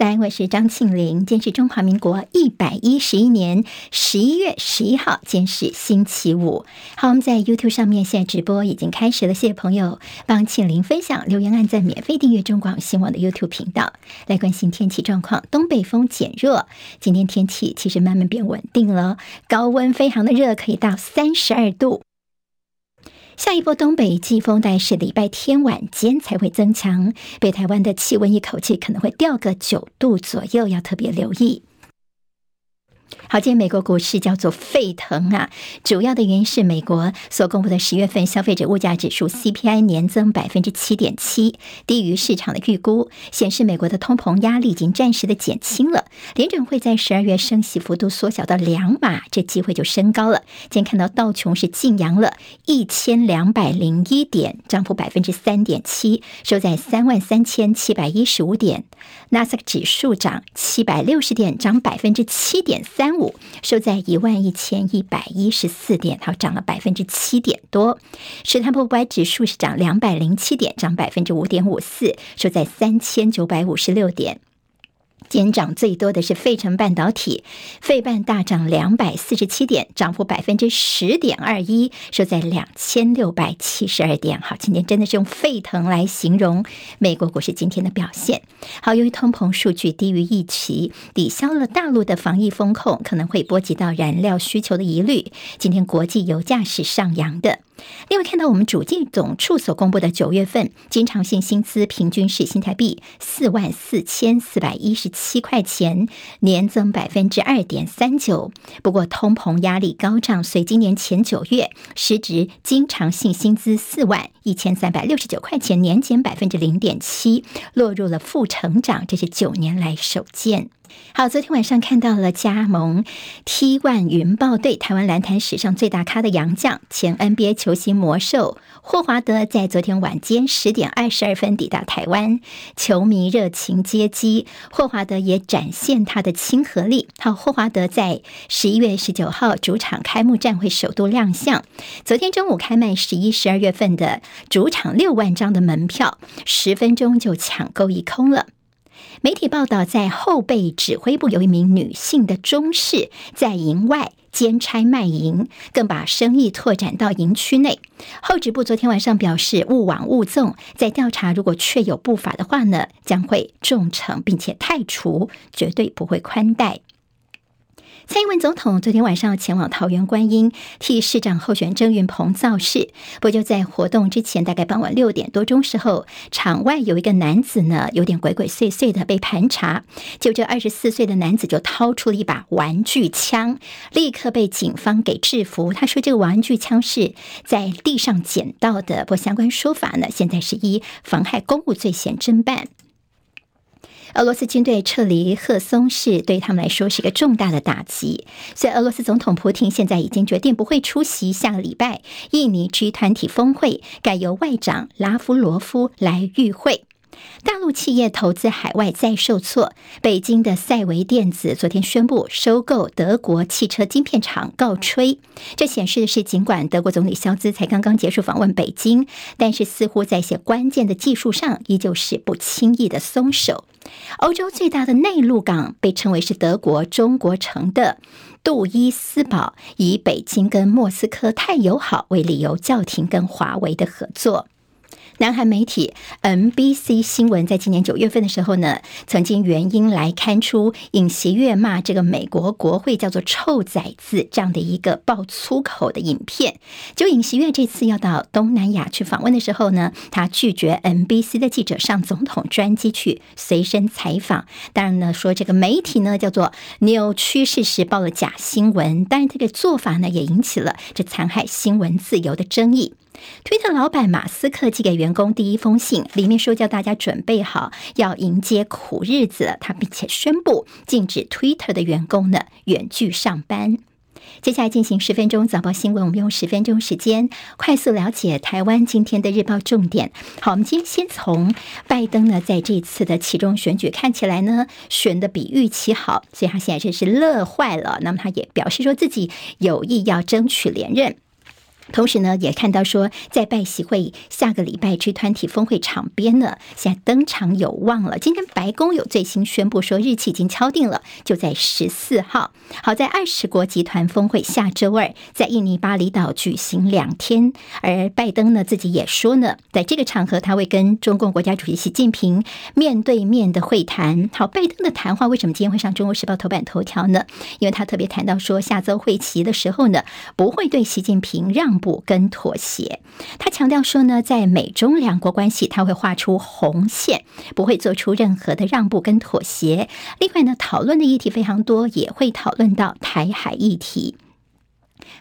早安，我是张庆玲。今天是中华民国一百一十一年十一月十一号，今天是星期五。好，我们在 YouTube 上面现在直播已经开始了，谢谢朋友帮庆玲分享、留言、按赞、免费订阅中广新闻网的 YouTube 频道，来关心天气状况。东北风减弱，今天天气其实慢慢变稳定了，高温非常的热，可以到三十二度。下一波东北季风，带是礼拜天晚间才会增强，北台湾的气温一口气可能会掉个九度左右，要特别留意。好，今天美国股市叫做沸腾啊！主要的原因是美国所公布的十月份消费者物价指数 CPI 年增百分之七点七，低于市场的预估，显示美国的通膨压力已经暂时的减轻了。联准会在十二月升息幅度缩小到两码，这机会就升高了。今天看到道琼是劲扬了一千两百零一点，涨幅百分之三点七，收在三万三千七百一十五点。纳斯达克指数涨七百六十点，涨百分之七点三三五，收在一万一千一百一十四点，好，涨了百分之七点多。史坦普五百指数是涨两百零七点，涨百分之五点五四，收在三千九百五十六点。减涨最多的是费城半导体，费半大涨两百四十七点，涨幅百分之十点二一，收在两千六百七十二点。好，今天真的是用沸腾来形容美国股市今天的表现。好，由于通膨数据低于预期，抵消了大陆的防疫风控可能会波及到燃料需求的疑虑，今天国际油价是上扬的。另外，看到我们主计总处所公布的九月份经常性薪资平均是新台币四万四千四百一十七块钱，年增百分之二点三九。不过，通膨压力高涨，随今年前九月实值经常性薪资四万一千三百六十九块钱，年减百分之零点七，落入了负成长，这是九年来首见。好，昨天晚上看到了加盟 T1 云豹队，台湾篮坛史上最大咖的洋将，前 NBA 球星魔兽霍华德，在昨天晚间十点二十二分抵达台湾，球迷热情接机，霍华德也展现他的亲和力。好，霍华德在十一月十九号主场开幕战会首度亮相，昨天中午开卖十一、十二月份的主场六万张的门票，十分钟就抢购一空了。媒体报道，在后备指挥部有一名女性的中士在营外兼差卖淫，更把生意拓展到营区内。后指部昨天晚上表示，勿往勿纵，在调查如果确有不法的话呢，将会重惩并且汰除，绝对不会宽待。蔡英文总统昨天晚上前往桃园观音，替市长候选郑运鹏造势。不就在活动之前，大概傍晚六点多钟时候，场外有一个男子呢，有点鬼鬼祟祟的被盘查。就这二十四岁的男子就掏出了一把玩具枪，立刻被警方给制服。他说这个玩具枪是在地上捡到的，不过相关说法呢，现在是依妨害公务罪嫌侦办。俄罗斯军队撤离赫松市，对他们来说是一个重大的打击。所以，俄罗斯总统普京现在已经决定不会出席下个礼拜印尼 G 团体峰会，改由外长拉夫罗夫来与会。大陆企业投资海外再受挫，北京的赛维电子昨天宣布收购德国汽车晶片厂告吹。这显示的是，尽管德国总理肖兹才刚刚结束访问北京，但是似乎在一些关键的技术上，依旧是不轻易的松手。欧洲最大的内陆港被称为是德国中国城的杜伊斯堡，以北京跟莫斯科太友好为理由，叫停跟华为的合作。南韩媒体 MBC 新闻在今年九月份的时候呢，曾经原因来刊出尹锡悦骂这个美国国会叫做“臭崽子”这样的一个爆粗口的影片。就尹锡悦这次要到东南亚去访问的时候呢，他拒绝 MBC 的记者上总统专机去随身采访。当然呢，说这个媒体呢叫做扭曲事实，报了假新闻。当然，这个做法呢也引起了这残害新闻自由的争议。推特老板马斯克寄给员工第一封信，里面说叫大家准备好要迎接苦日子。他并且宣布禁止推特的员工呢远距上班。接下来进行十分钟早报新闻，我们用十分钟时间快速了解台湾今天的日报重点。好，我们今天先从拜登呢在这次的其中选举看起来呢选的比预期好，所以他现在真是乐坏了。那么他也表示说自己有意要争取连任。同时呢，也看到说，在拜习会下个礼拜 G 团体峰会场边呢，现在登场有望了。今天白宫有最新宣布说，日期已经敲定了，就在十四号。好在二十国集团峰会下周二在印尼巴厘岛举行两天，而拜登呢自己也说呢，在这个场合他会跟中共国家主席习近平面对面的会谈。好，拜登的谈话为什么今天会上《中国时报》头版头条呢？因为他特别谈到说，下周会期的时候呢，不会对习近平让步跟妥协。他强调说呢，在美中两国关系，他会画出红线，不会做出任何的让步跟妥协。另外呢，讨论的议题非常多，也会讨论到台海议题。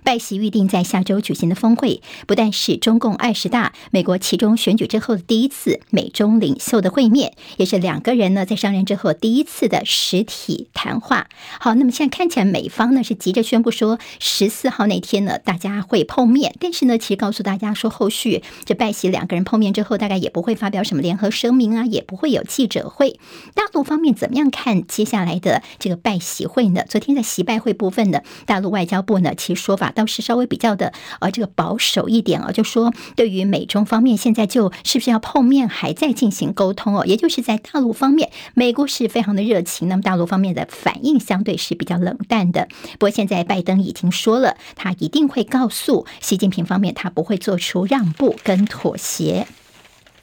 拜习预定在下周举行的峰会，不但是中共二十大、美国期中选举之后的第一次美中领袖的会面，也是两个人呢在上任之后第一次的实体谈话。好，那么现在看起来美方呢是急着宣布说十四号那天呢大家会碰面，但是呢其实告诉大家说后续这拜习两个人碰面之后，大概也不会发表什么联合声明啊，也不会有记者会。大陆方面怎么样看接下来的这个拜习会呢？昨天在习拜会部分呢，大陆外交部呢其实说法。倒是稍微比较的呃，这个保守一点啊，就说对于美中方面现在就是不是要碰面，还在进行沟通哦，也就是在大陆方面，美国是非常的热情，那么大陆方面的反应相对是比较冷淡的。不过现在拜登已经说了，他一定会告诉习近平方面，他不会做出让步跟妥协。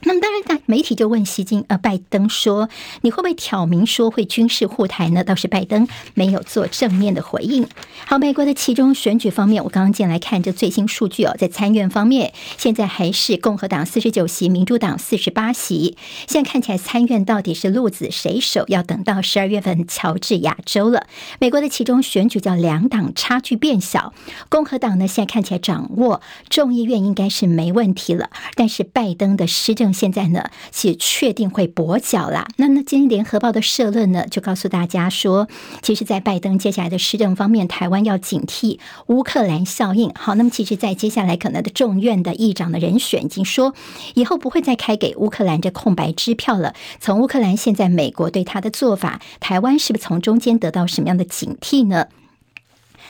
那么当然，大媒体就问习近呃拜登说：“你会不会挑明说会军事护台呢？”倒是拜登没有做正面的回应。好，美国的其中选举方面，我刚刚进来看这最新数据哦，在参院方面，现在还是共和党四十九席，民主党四十八席。现在看起来参院到底是鹿子谁手，要等到十二月份乔治亚州了。美国的其中选举叫两党差距变小，共和党呢现在看起来掌握众议院应该是没问题了，但是拜登的施政。现在呢，其实确定会跛脚啦。那那今天联合报的社论呢，就告诉大家说，其实，在拜登接下来的施政方面，台湾要警惕乌克兰效应。好，那么其实，在接下来可能的众院的议长的人选，已经说以后不会再开给乌克兰这空白支票了。从乌克兰现在美国对他的做法，台湾是不是从中间得到什么样的警惕呢？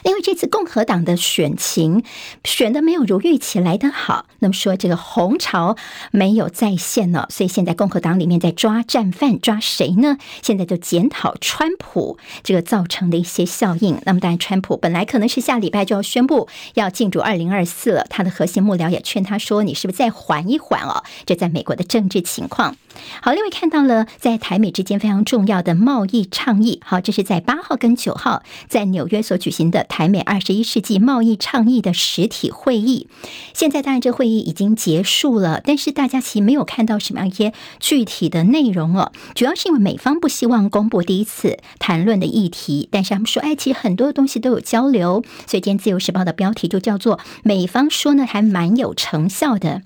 因为这次共和党的选情选的没有如预期来得好，那么说这个红潮没有再现了，所以现在共和党里面在抓战犯，抓谁呢？现在就检讨川普这个造成的一些效应。那么当然，川普本来可能是下礼拜就要宣布要进入二零二四了，他的核心幕僚也劝他说：“你是不是再缓一缓哦？”这在美国的政治情况。好，另外看到了在台美之间非常重要的贸易倡议。好，这是在八号跟九号在纽约所举行的。台美二十一世纪贸易倡议的实体会议，现在当然这会议已经结束了，但是大家其实没有看到什么样一些具体的内容哦。主要是因为美方不希望公布第一次谈论的议题，但是他们说，哎，其实很多东西都有交流，所以今天自由时报的标题就叫做“美方说呢，还蛮有成效的”。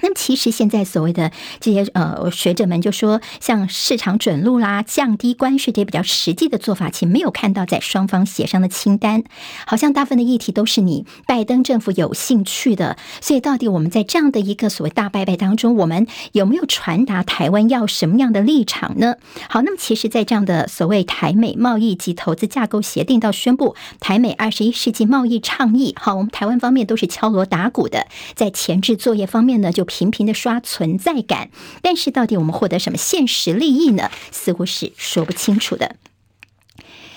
那么其实现在所谓的这些呃学者们就说，像市场准入啦、降低关税这些比较实际的做法，其实没有看到在双方协商的清单，好像大部分的议题都是你拜登政府有兴趣的。所以到底我们在这样的一个所谓大拜拜当中，我们有没有传达台湾要什么样的立场呢？好，那么其实，在这样的所谓台美贸易及投资架构协定到宣布台美二十一世纪贸易倡议，好，我们台湾方面都是敲锣打鼓的，在前置作业方面呢，就。频频的刷存在感，但是到底我们获得什么现实利益呢？似乎是说不清楚的。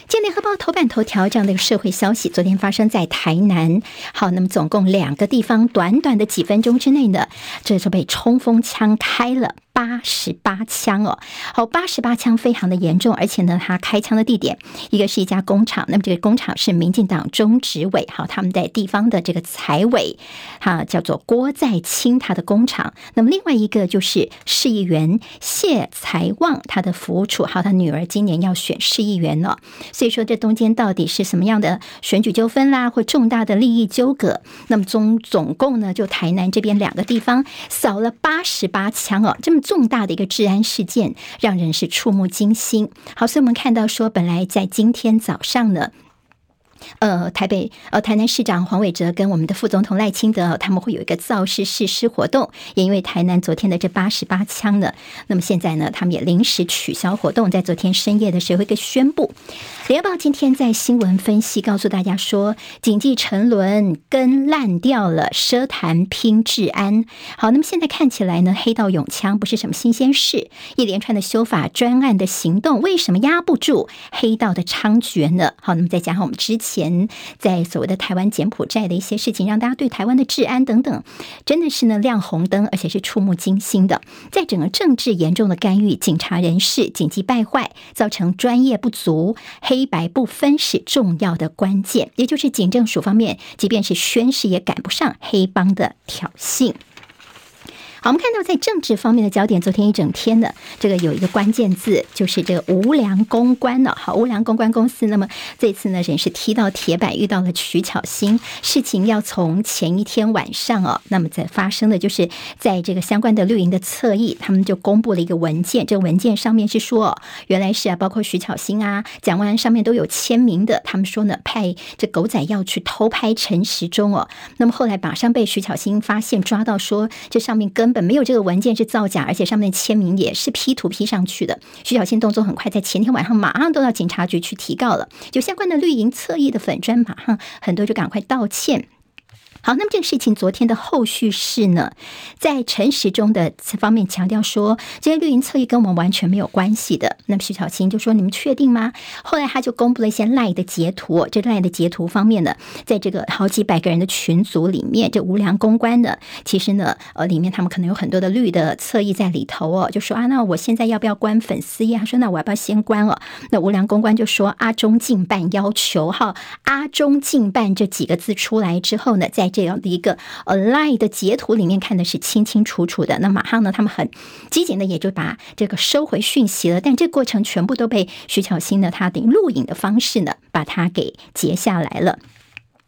今天联合报头版头条这样的一个社会消息，昨天发生在台南。好，那么总共两个地方，短短的几分钟之内呢，这就被冲锋枪开了。八十八枪哦，好，八十八枪非常的严重，而且呢，他开枪的地点一个是一家工厂，那么这个工厂是民进党中执委，好，他们在地方的这个财委，哈，叫做郭在清他的工厂，那么另外一个就是市议员谢才旺他的服务处，好，他女儿今年要选市议员了，所以说这中间到底是什么样的选举纠纷啦，或重大的利益纠葛？那么总总共呢，就台南这边两个地方扫了八十八枪哦，这么。重大的一个治安事件，让人是触目惊心。好，所以我们看到说，本来在今天早上呢。呃，台北呃，台南市长黄伟哲跟我们的副总统赖清德，他们会有一个造势誓师活动，也因为台南昨天的这八十八枪呢，那么现在呢，他们也临时取消活动，在昨天深夜的时候一个宣布。联合报今天在新闻分析告诉大家说，经济沉沦根烂掉了，奢谈拼治安。好，那么现在看起来呢，黑道拥枪不是什么新鲜事，一连串的修法专案的行动，为什么压不住黑道的猖獗呢？好，那么再加上我们之前。前在所谓的台湾柬埔寨的一些事情，让大家对台湾的治安等等，真的是呢亮红灯，而且是触目惊心的。在整个政治严重的干预，警察人士紧急败坏，造成专业不足，黑白不分是重要的关键。也就是警政署方面，即便是宣誓也赶不上黑帮的挑衅。好，我们看到在政治方面的焦点，昨天一整天的这个有一个关键字，就是这个无良公关了。好，无良公关公司，那么这次呢，人是踢到铁板，遇到了徐巧芯。事情要从前一天晚上哦，那么在发生的就是在这个相关的绿营的侧翼，他们就公布了一个文件，这个文件上面是说，原来是啊，包括徐巧芯啊、蒋万安上面都有签名的。他们说呢，派这狗仔要去偷拍陈时中哦，那么后来马上被徐巧芯发现抓到，说这上面跟本没有这个文件是造假，而且上面的签名也是 P 图 P 上去的。徐小新动作很快，在前天晚上马上都到警察局去提告了，就相关的绿营侧翼的粉砖，马上很多就赶快道歉。好，那么这个事情昨天的后续是呢，在陈时中的方面强调说，这些绿营侧翼跟我们完全没有关系的。那么徐小青就说：“你们确定吗？”后来他就公布了一些赖的截图，这赖的截图方面呢，在这个好几百个人的群组里面，这无良公关的，其实呢，呃，里面他们可能有很多的绿的侧翼在里头哦，就说啊，那我现在要不要关粉丝页？他说：“那我要不要先关哦？”那无良公关就说：“阿中进办要求哈，阿中进办这几个字出来之后呢，在这样的一个呃 line 的截图里面看的是清清楚楚的，那马上呢，他们很机警的也就把这个收回讯息了，但这过程全部都被徐巧芯呢，他的录影的方式呢，把它给截下来了。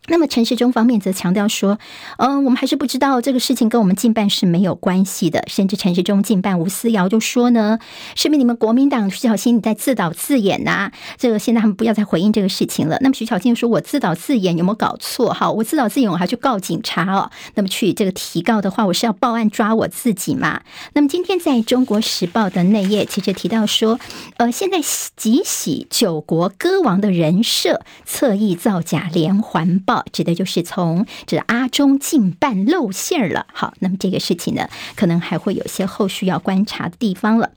那么陈时中方面则强调说，嗯、我们还是不知道这个事情跟我们进办是没有关系的。甚至陈时中进办吴思瑶就说呢，是不是你们国民党徐小新你在自导自演呐、这个现在他们不要再回应这个事情了。那么徐巧芯说，我自导自演有没有搞错？哈，我自导自演，我还去告警察哦。那么去这个提告的话，我是要报案抓我自己嘛？那么今天在中国时报的内页，其实提到说，呃，现在几洗九国歌王的人设，侧翼造假连环报。指的就是从这阿中近半露馅儿了。好，那么这个事情呢，可能还会有些后续要观察的地方了。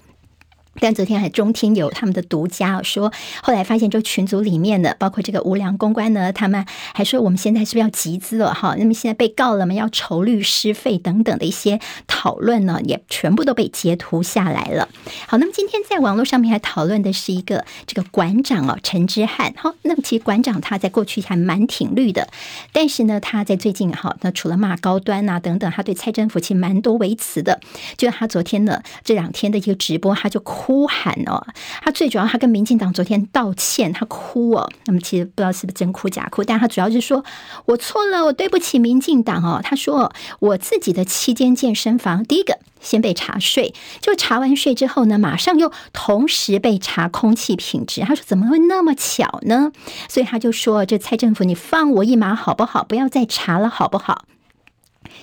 但昨天还中天有他们的独家说，后来发现这群组里面的，包括这个无良公关呢，他们还说我们现在是不是要集资了哈？那么现在被告了嘛，要筹律师费等等的一些讨论呢，也全部都被截图下来了。好，那么今天在网络上面还讨论的是一个这个馆长哦，陈之汉。好，那么其实馆长他在过去还蛮挺绿的，但是呢，他在最近哈，那除了骂高端啊等等，他对蔡政府其实蛮多维持的。就他昨天呢这两天的一个直播，他就哭。喊哦，他最主要，他跟民进党昨天道歉，他哭哦。那么其实不知道是不是真哭假哭，但他主要是说我错了，我对不起民进党哦。他说我自己的七间健身房，第一个先被查税，就查完税之后呢，马上又同时被查空气品质。他说怎么会那么巧呢？所以他就说这蔡政府，你放我一马好不好？不要再查了好不好？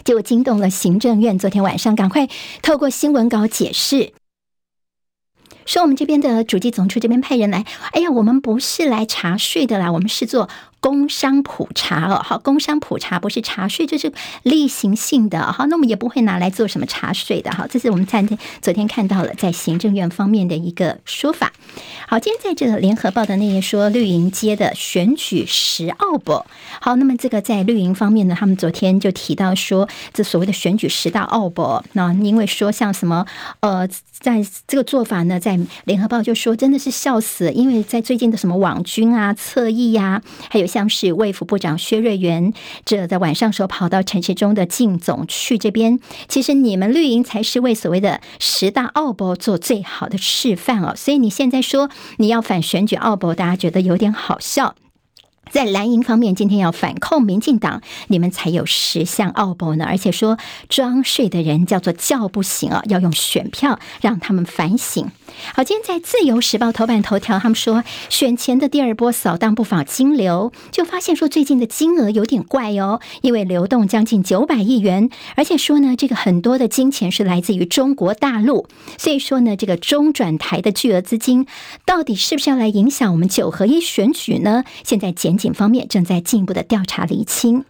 结果惊动了行政院，昨天晚上赶快透过新闻稿解释。说我们这边的主机总处这边派人来，哎呀，我们不是来查税的啦，我们是做。工商普查哦，好，工商普查不是查税，就是例行性的，好，那我们也不会拿来做什么查税的，好，这是我们在昨天看到了在行政院方面的一个说法。好，今天在这个联合报的那页说绿营街的选举十奥博，好，那么这个在绿营方面呢，他们昨天就提到说，这所谓的选举十大奥博，那因为说像什么呃，在这个做法呢，在联合报就说真的是笑死，因为在最近的什么网军啊、侧翼呀，还有。像是卫福部长薛瑞元，这在晚上时候跑到陈时中的靳总去这边，其实你们绿营才是为所谓的十大奥博做最好的示范哦，所以你现在说你要反选举奥博，大家觉得有点好笑。在蓝营方面，今天要反控民进党，你们才有十项奥步呢。而且说装睡的人叫做叫不醒啊，要用选票让他们反省。好，今天在自由时报头版头条，他们说选前的第二波扫荡不法金流，就发现说最近的金额有点怪哦，因为流动将近九百亿元，而且说呢，这个很多的金钱是来自于中国大陆，所以说呢，这个中转台的巨额资金到底是不是要来影响我们九合一选举呢？现在检警方面正在进一步的调查厘清。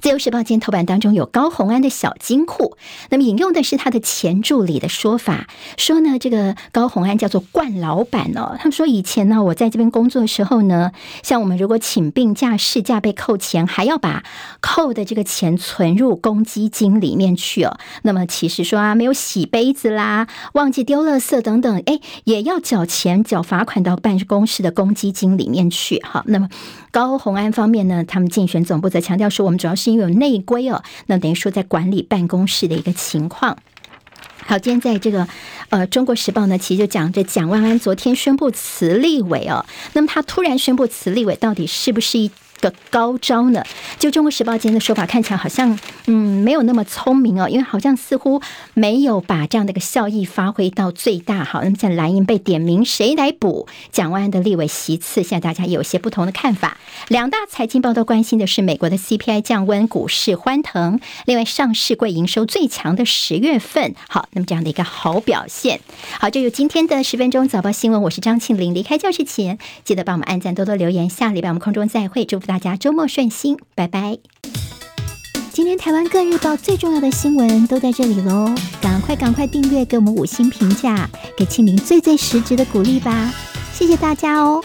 自由时报今天头版当中有高虹安的小金库，那么引用的是他的前助理的说法，说呢，这个高虹安叫做冠老板哦。他们说以前呢，我在这边工作的时候呢，像我们如果请病假、事假被扣钱，还要把扣的这个钱存入公积金里面去哦。那么其实说啊，没有洗杯子啦，忘记丢垃圾等等，哎，也要缴钱、缴罚款到办公室的公积金里面去。好，那么高虹安方面呢，他们竞选总部则强调说，我们主要是因为有内规哦，那等于说在管理办公室的一个情况。好，今天在这个呃《中国时报》呢，其实就讲着蒋万安昨天宣布辞立委哦，那么他突然宣布辞立委，到底是不是一个高招呢？就《中国时报》今天的说法看起来好像，嗯，没有那么聪明哦，因为好像似乎没有把这样的一个效益发挥到最大。好，那么在蓝营被点名谁来补蒋万安的立委席次，现在大家有些不同的看法。两大财经报都关心的是美国的 CPI 降温，股市欢腾。另外，上市柜营收最强的十月份，好，那么这样的一个好表现。好，这就今天的十分钟早报新闻，我是张庆玲。离开教室前，记得帮我们按赞，多多留言。下礼拜我们空中再会，祝大家周末顺心，拜拜。今天台湾各日报最重要的新闻都在这里喽，赶快赶快订阅，给我们五星评价，给庆明最最实质的鼓励吧，谢谢大家哦。